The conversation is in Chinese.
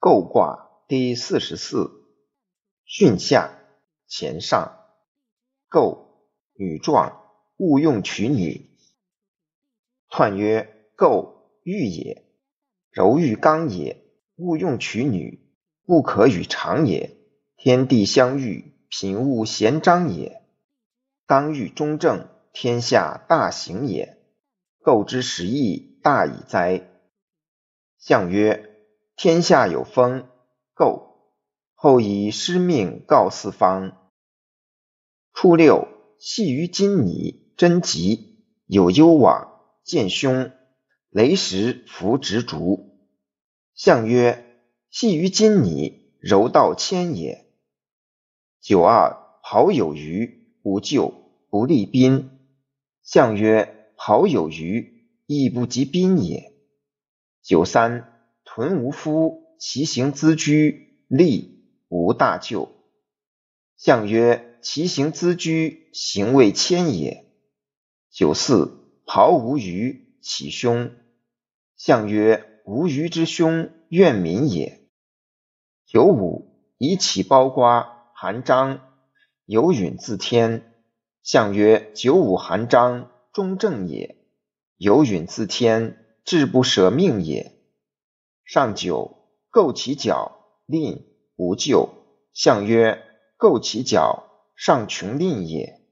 构卦第四十四，巽下乾上，构女壮，勿用取女。彖曰：构欲也，柔欲刚也，勿用取女，不可与长也。天地相遇，品物咸彰也。刚欲中正，天下大行也。构之时义，大矣哉！象曰。天下有风，构后以师命告四方。初六，系于金拟，贞吉，有攸往，见凶，雷时伏执竹。象曰：系于金拟，柔道谦也。九二，好有余，无咎，不利宾。象曰：好有余，亦不及宾也。九三。屯无夫，其行兹居，利无大咎。象曰：其行资居，行未谦也。九四，庖无余，其凶。象曰：无余之凶，怨民也。九五，以起包瓜，含章，有允自天。象曰：九五含章，中正也。有允自天，志不舍命也。上九，构其角，令无咎。象曰：构其角，上穷令也。